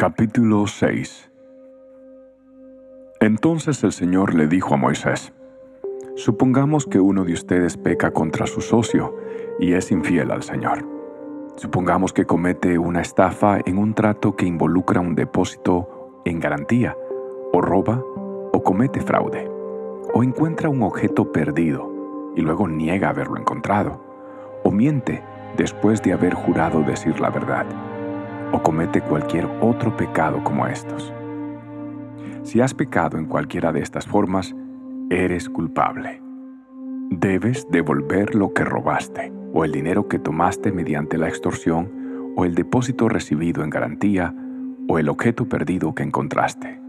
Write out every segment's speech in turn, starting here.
Capítulo 6 Entonces el Señor le dijo a Moisés, Supongamos que uno de ustedes peca contra su socio y es infiel al Señor. Supongamos que comete una estafa en un trato que involucra un depósito en garantía, o roba, o comete fraude, o encuentra un objeto perdido y luego niega haberlo encontrado, o miente después de haber jurado decir la verdad o comete cualquier otro pecado como estos. Si has pecado en cualquiera de estas formas, eres culpable. Debes devolver lo que robaste, o el dinero que tomaste mediante la extorsión, o el depósito recibido en garantía, o el objeto perdido que encontraste,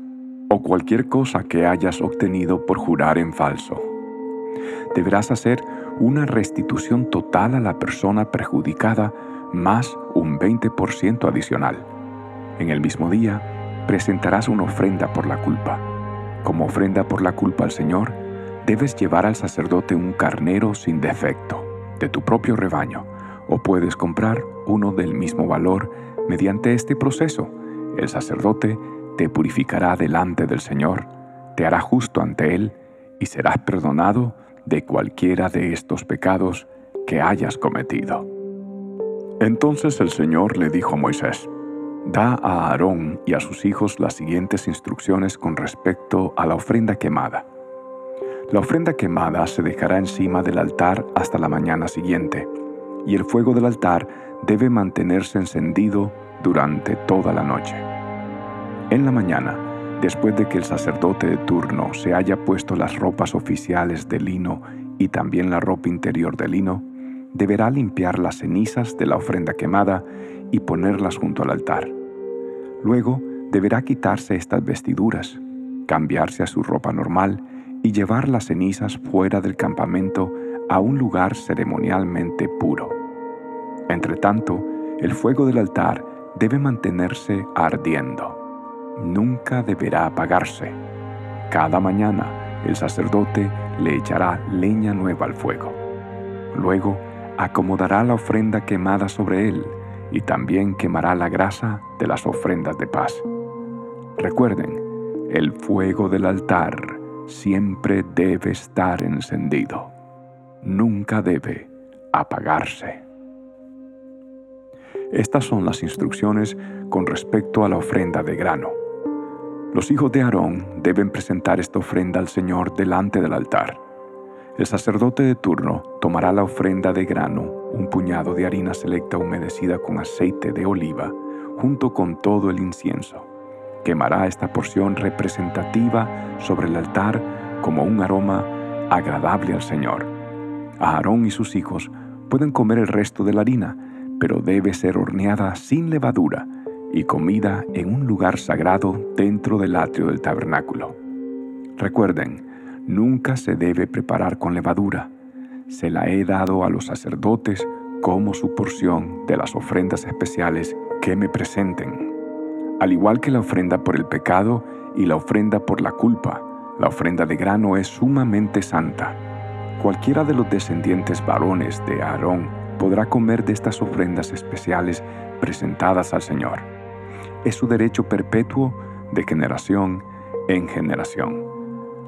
o cualquier cosa que hayas obtenido por jurar en falso. Deberás hacer una restitución total a la persona perjudicada más un 20% adicional. En el mismo día, presentarás una ofrenda por la culpa. Como ofrenda por la culpa al Señor, debes llevar al sacerdote un carnero sin defecto, de tu propio rebaño, o puedes comprar uno del mismo valor mediante este proceso. El sacerdote te purificará delante del Señor, te hará justo ante Él y serás perdonado de cualquiera de estos pecados que hayas cometido. Entonces el Señor le dijo a Moisés, Da a Aarón y a sus hijos las siguientes instrucciones con respecto a la ofrenda quemada. La ofrenda quemada se dejará encima del altar hasta la mañana siguiente, y el fuego del altar debe mantenerse encendido durante toda la noche. En la mañana, después de que el sacerdote de turno se haya puesto las ropas oficiales de lino y también la ropa interior de lino, deberá limpiar las cenizas de la ofrenda quemada y ponerlas junto al altar. Luego deberá quitarse estas vestiduras, cambiarse a su ropa normal y llevar las cenizas fuera del campamento a un lugar ceremonialmente puro. Entretanto, el fuego del altar debe mantenerse ardiendo. Nunca deberá apagarse. Cada mañana el sacerdote le echará leña nueva al fuego. Luego acomodará la ofrenda quemada sobre él y también quemará la grasa de las ofrendas de paz. Recuerden, el fuego del altar siempre debe estar encendido. Nunca debe apagarse. Estas son las instrucciones con respecto a la ofrenda de grano. Los hijos de Aarón deben presentar esta ofrenda al Señor delante del altar. El sacerdote de turno tomará la ofrenda de grano, un puñado de harina selecta humedecida con aceite de oliva, junto con todo el incienso. Quemará esta porción representativa sobre el altar como un aroma agradable al Señor. Aarón y sus hijos pueden comer el resto de la harina, pero debe ser horneada sin levadura y comida en un lugar sagrado dentro del atrio del tabernáculo. Recuerden, nunca se debe preparar con levadura. Se la he dado a los sacerdotes como su porción de las ofrendas especiales que me presenten. Al igual que la ofrenda por el pecado y la ofrenda por la culpa, la ofrenda de grano es sumamente santa. Cualquiera de los descendientes varones de Aarón podrá comer de estas ofrendas especiales presentadas al Señor. Es su derecho perpetuo de generación en generación.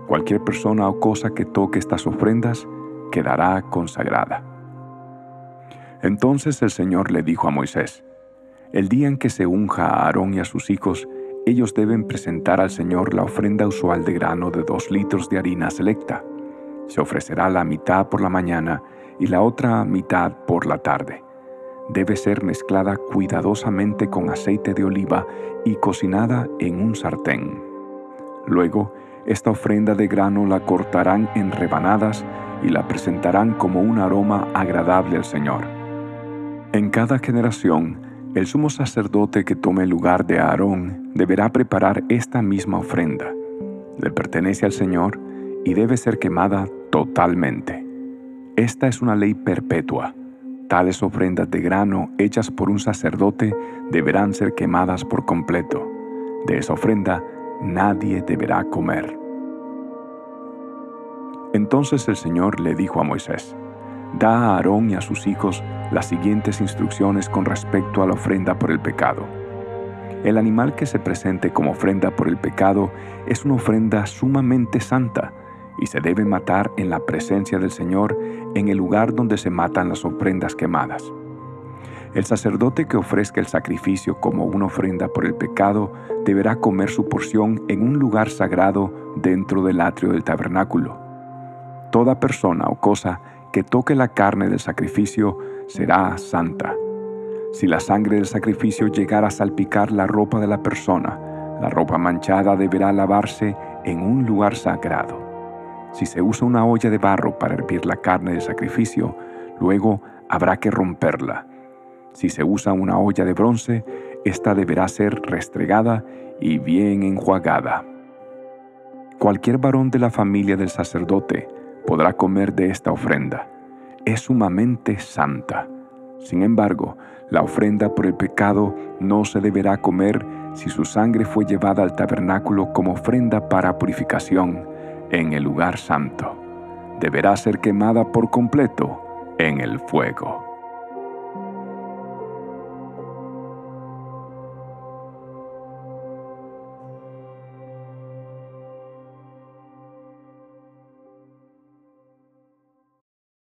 Cualquier persona o cosa que toque estas ofrendas quedará consagrada. Entonces el Señor le dijo a Moisés, El día en que se unja a Aarón y a sus hijos, ellos deben presentar al Señor la ofrenda usual de grano de dos litros de harina selecta. Se ofrecerá la mitad por la mañana y la otra mitad por la tarde. Debe ser mezclada cuidadosamente con aceite de oliva y cocinada en un sartén. Luego, esta ofrenda de grano la cortarán en rebanadas y la presentarán como un aroma agradable al Señor. En cada generación, el sumo sacerdote que tome el lugar de Aarón deberá preparar esta misma ofrenda. Le pertenece al Señor y debe ser quemada totalmente. Esta es una ley perpetua. Tales ofrendas de grano hechas por un sacerdote deberán ser quemadas por completo. De esa ofrenda nadie deberá comer. Entonces el Señor le dijo a Moisés, Da a Aarón y a sus hijos las siguientes instrucciones con respecto a la ofrenda por el pecado. El animal que se presente como ofrenda por el pecado es una ofrenda sumamente santa y se debe matar en la presencia del Señor en el lugar donde se matan las ofrendas quemadas. El sacerdote que ofrezca el sacrificio como una ofrenda por el pecado deberá comer su porción en un lugar sagrado dentro del atrio del tabernáculo. Toda persona o cosa que toque la carne del sacrificio será santa. Si la sangre del sacrificio llegara a salpicar la ropa de la persona, la ropa manchada deberá lavarse en un lugar sagrado. Si se usa una olla de barro para hervir la carne del sacrificio, luego habrá que romperla. Si se usa una olla de bronce, ésta deberá ser restregada y bien enjuagada. Cualquier varón de la familia del sacerdote podrá comer de esta ofrenda. Es sumamente santa. Sin embargo, la ofrenda por el pecado no se deberá comer si su sangre fue llevada al tabernáculo como ofrenda para purificación en el lugar santo. Deberá ser quemada por completo en el fuego.